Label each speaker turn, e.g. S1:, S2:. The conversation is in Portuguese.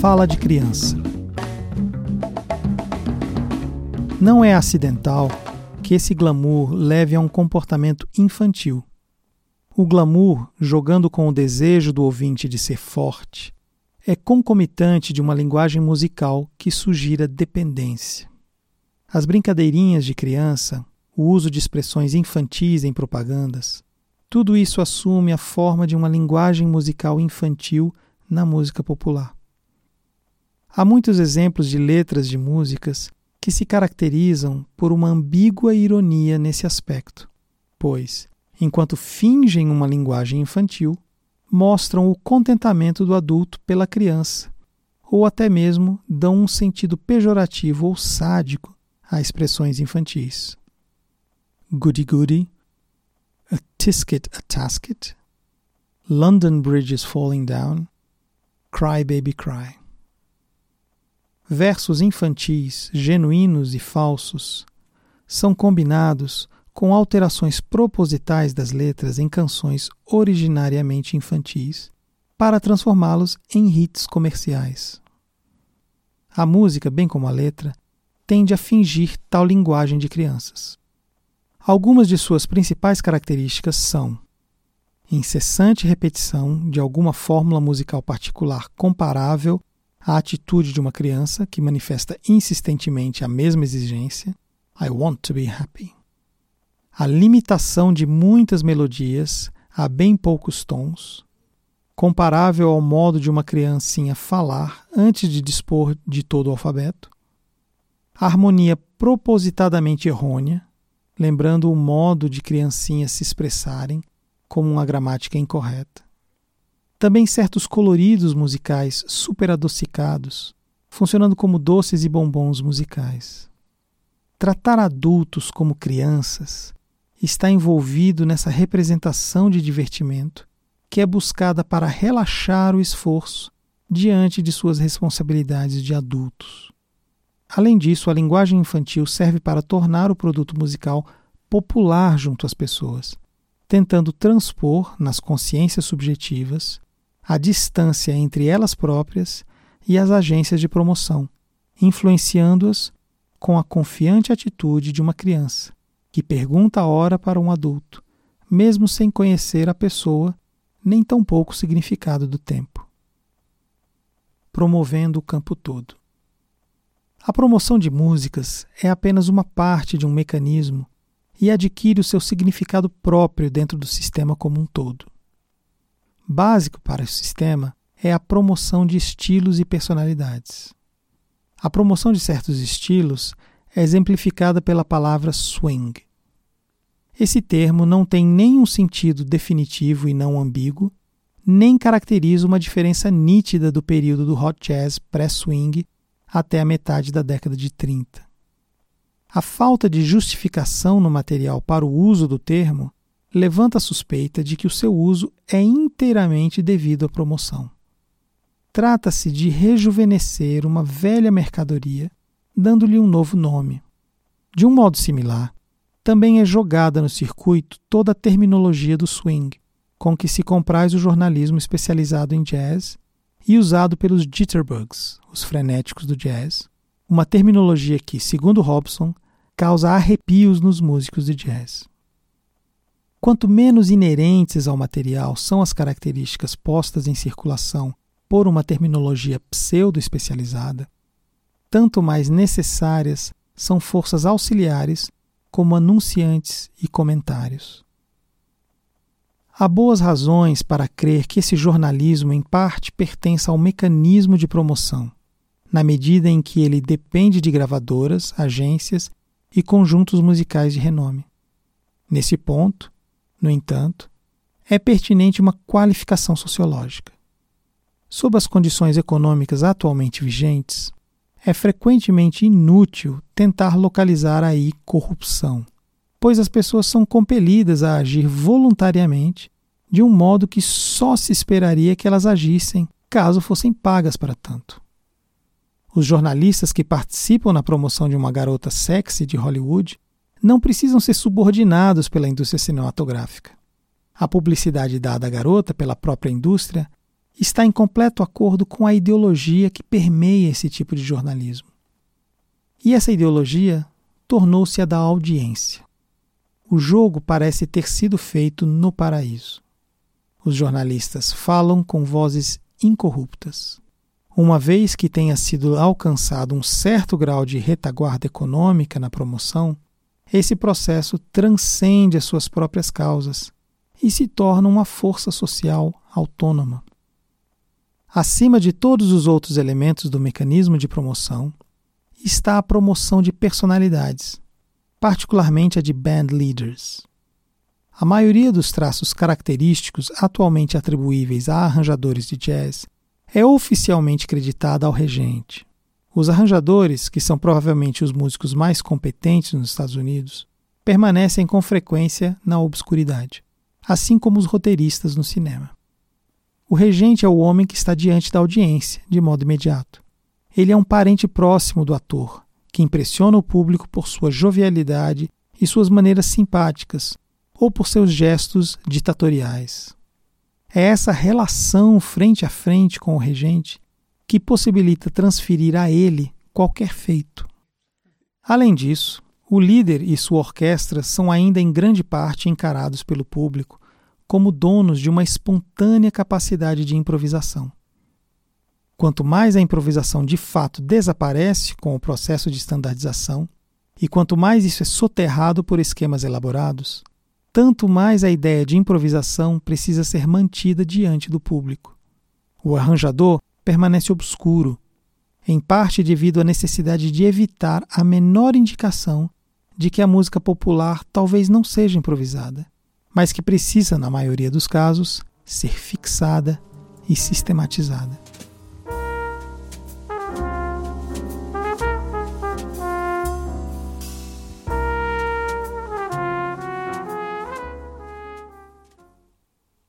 S1: fala de criança. Não é acidental que esse glamour leve a um comportamento infantil. O glamour, jogando com o desejo do ouvinte de ser forte, é concomitante de uma linguagem musical que sugira dependência. As brincadeirinhas de criança, o uso de expressões infantis em propagandas, tudo isso assume a forma de uma linguagem musical infantil na música popular. Há muitos exemplos de letras de músicas que se caracterizam por uma ambígua ironia nesse aspecto, pois enquanto fingem uma linguagem infantil, mostram o contentamento do adulto pela criança, ou até mesmo dão um sentido pejorativo ou sádico a expressões infantis. Goody goody, a tisket a tasket, London Bridge is falling down, cry baby cry. Versos infantis, genuínos e falsos, são combinados com alterações propositais das letras em canções originariamente infantis, para transformá-los em hits comerciais. A música, bem como a letra, tende a fingir tal linguagem de crianças. Algumas de suas principais características são incessante repetição de alguma fórmula musical particular comparável à atitude de uma criança que manifesta insistentemente a mesma exigência, I want to be happy a limitação de muitas melodias a bem poucos tons, comparável ao modo de uma criancinha falar antes de dispor de todo o alfabeto, a harmonia propositadamente errônea, lembrando o modo de criancinhas se expressarem como uma gramática incorreta. Também certos coloridos musicais superadocicados, funcionando como doces e bombons musicais. Tratar adultos como crianças está envolvido nessa representação de divertimento que é buscada para relaxar o esforço diante de suas responsabilidades de adultos. Além disso, a linguagem infantil serve para tornar o produto musical popular junto às pessoas, tentando transpor nas consciências subjetivas a distância entre elas próprias e as agências de promoção, influenciando-as com a confiante atitude de uma criança que pergunta a hora para um adulto, mesmo sem conhecer a pessoa nem tampouco o significado do tempo. Promovendo o campo todo. A promoção de músicas é apenas uma parte de um mecanismo e adquire o seu significado próprio dentro do sistema como um todo. Básico para o sistema é a promoção de estilos e personalidades. A promoção de certos estilos é exemplificada pela palavra swing. Esse termo não tem nenhum sentido definitivo e não ambíguo, nem caracteriza uma diferença nítida do período do hot jazz pré-swing até a metade da década de 30. A falta de justificação no material para o uso do termo levanta a suspeita de que o seu uso é inteiramente devido à promoção. Trata-se de rejuvenescer uma velha mercadoria dando-lhe um novo nome. De um modo similar, também é jogada no circuito toda a terminologia do swing, com que se compraz o jornalismo especializado em jazz e usado pelos jitterbugs, os frenéticos do jazz, uma terminologia que, segundo Robson, causa arrepios nos músicos de jazz. Quanto menos inerentes ao material são as características postas em circulação por uma terminologia pseudo-especializada, tanto mais necessárias são forças auxiliares como anunciantes e comentários. Há boas razões para crer que esse jornalismo, em parte, pertence ao mecanismo de promoção, na medida em que ele depende de gravadoras, agências e conjuntos musicais de renome. Nesse ponto, no entanto, é pertinente uma qualificação sociológica. Sob as condições econômicas atualmente vigentes, é frequentemente inútil tentar localizar aí corrupção, pois as pessoas são compelidas a agir voluntariamente de um modo que só se esperaria que elas agissem caso fossem pagas para tanto. Os jornalistas que participam na promoção de uma garota sexy de Hollywood não precisam ser subordinados pela indústria cinematográfica. A publicidade dada à garota pela própria indústria está em completo acordo com a ideologia que permeia esse tipo de jornalismo. E essa ideologia tornou-se a da audiência. O jogo parece ter sido feito no paraíso. Os jornalistas falam com vozes incorruptas. Uma vez que tenha sido alcançado um certo grau de retaguarda econômica na promoção, esse processo transcende as suas próprias causas e se torna uma força social autônoma. Acima de todos os outros elementos do mecanismo de promoção está a promoção de personalidades, particularmente a de band leaders. A maioria dos traços característicos atualmente atribuíveis a arranjadores de jazz é oficialmente creditada ao regente. Os arranjadores, que são provavelmente os músicos mais competentes nos Estados Unidos, permanecem com frequência na obscuridade, assim como os roteiristas no cinema. O regente é o homem que está diante da audiência, de modo imediato. Ele é um parente próximo do ator, que impressiona o público por sua jovialidade e suas maneiras simpáticas, ou por seus gestos ditatoriais. É essa relação frente a frente com o regente que possibilita transferir a ele qualquer feito. Além disso, o líder e sua orquestra são ainda em grande parte encarados pelo público como donos de uma espontânea capacidade de improvisação. Quanto mais a improvisação de fato desaparece com o processo de standardização, e quanto mais isso é soterrado por esquemas elaborados, tanto mais a ideia de improvisação precisa ser mantida diante do público. O arranjador permanece obscuro, em parte devido à necessidade de evitar a menor indicação de que a música popular talvez não seja improvisada, mas que precisa, na maioria dos casos, ser fixada e sistematizada.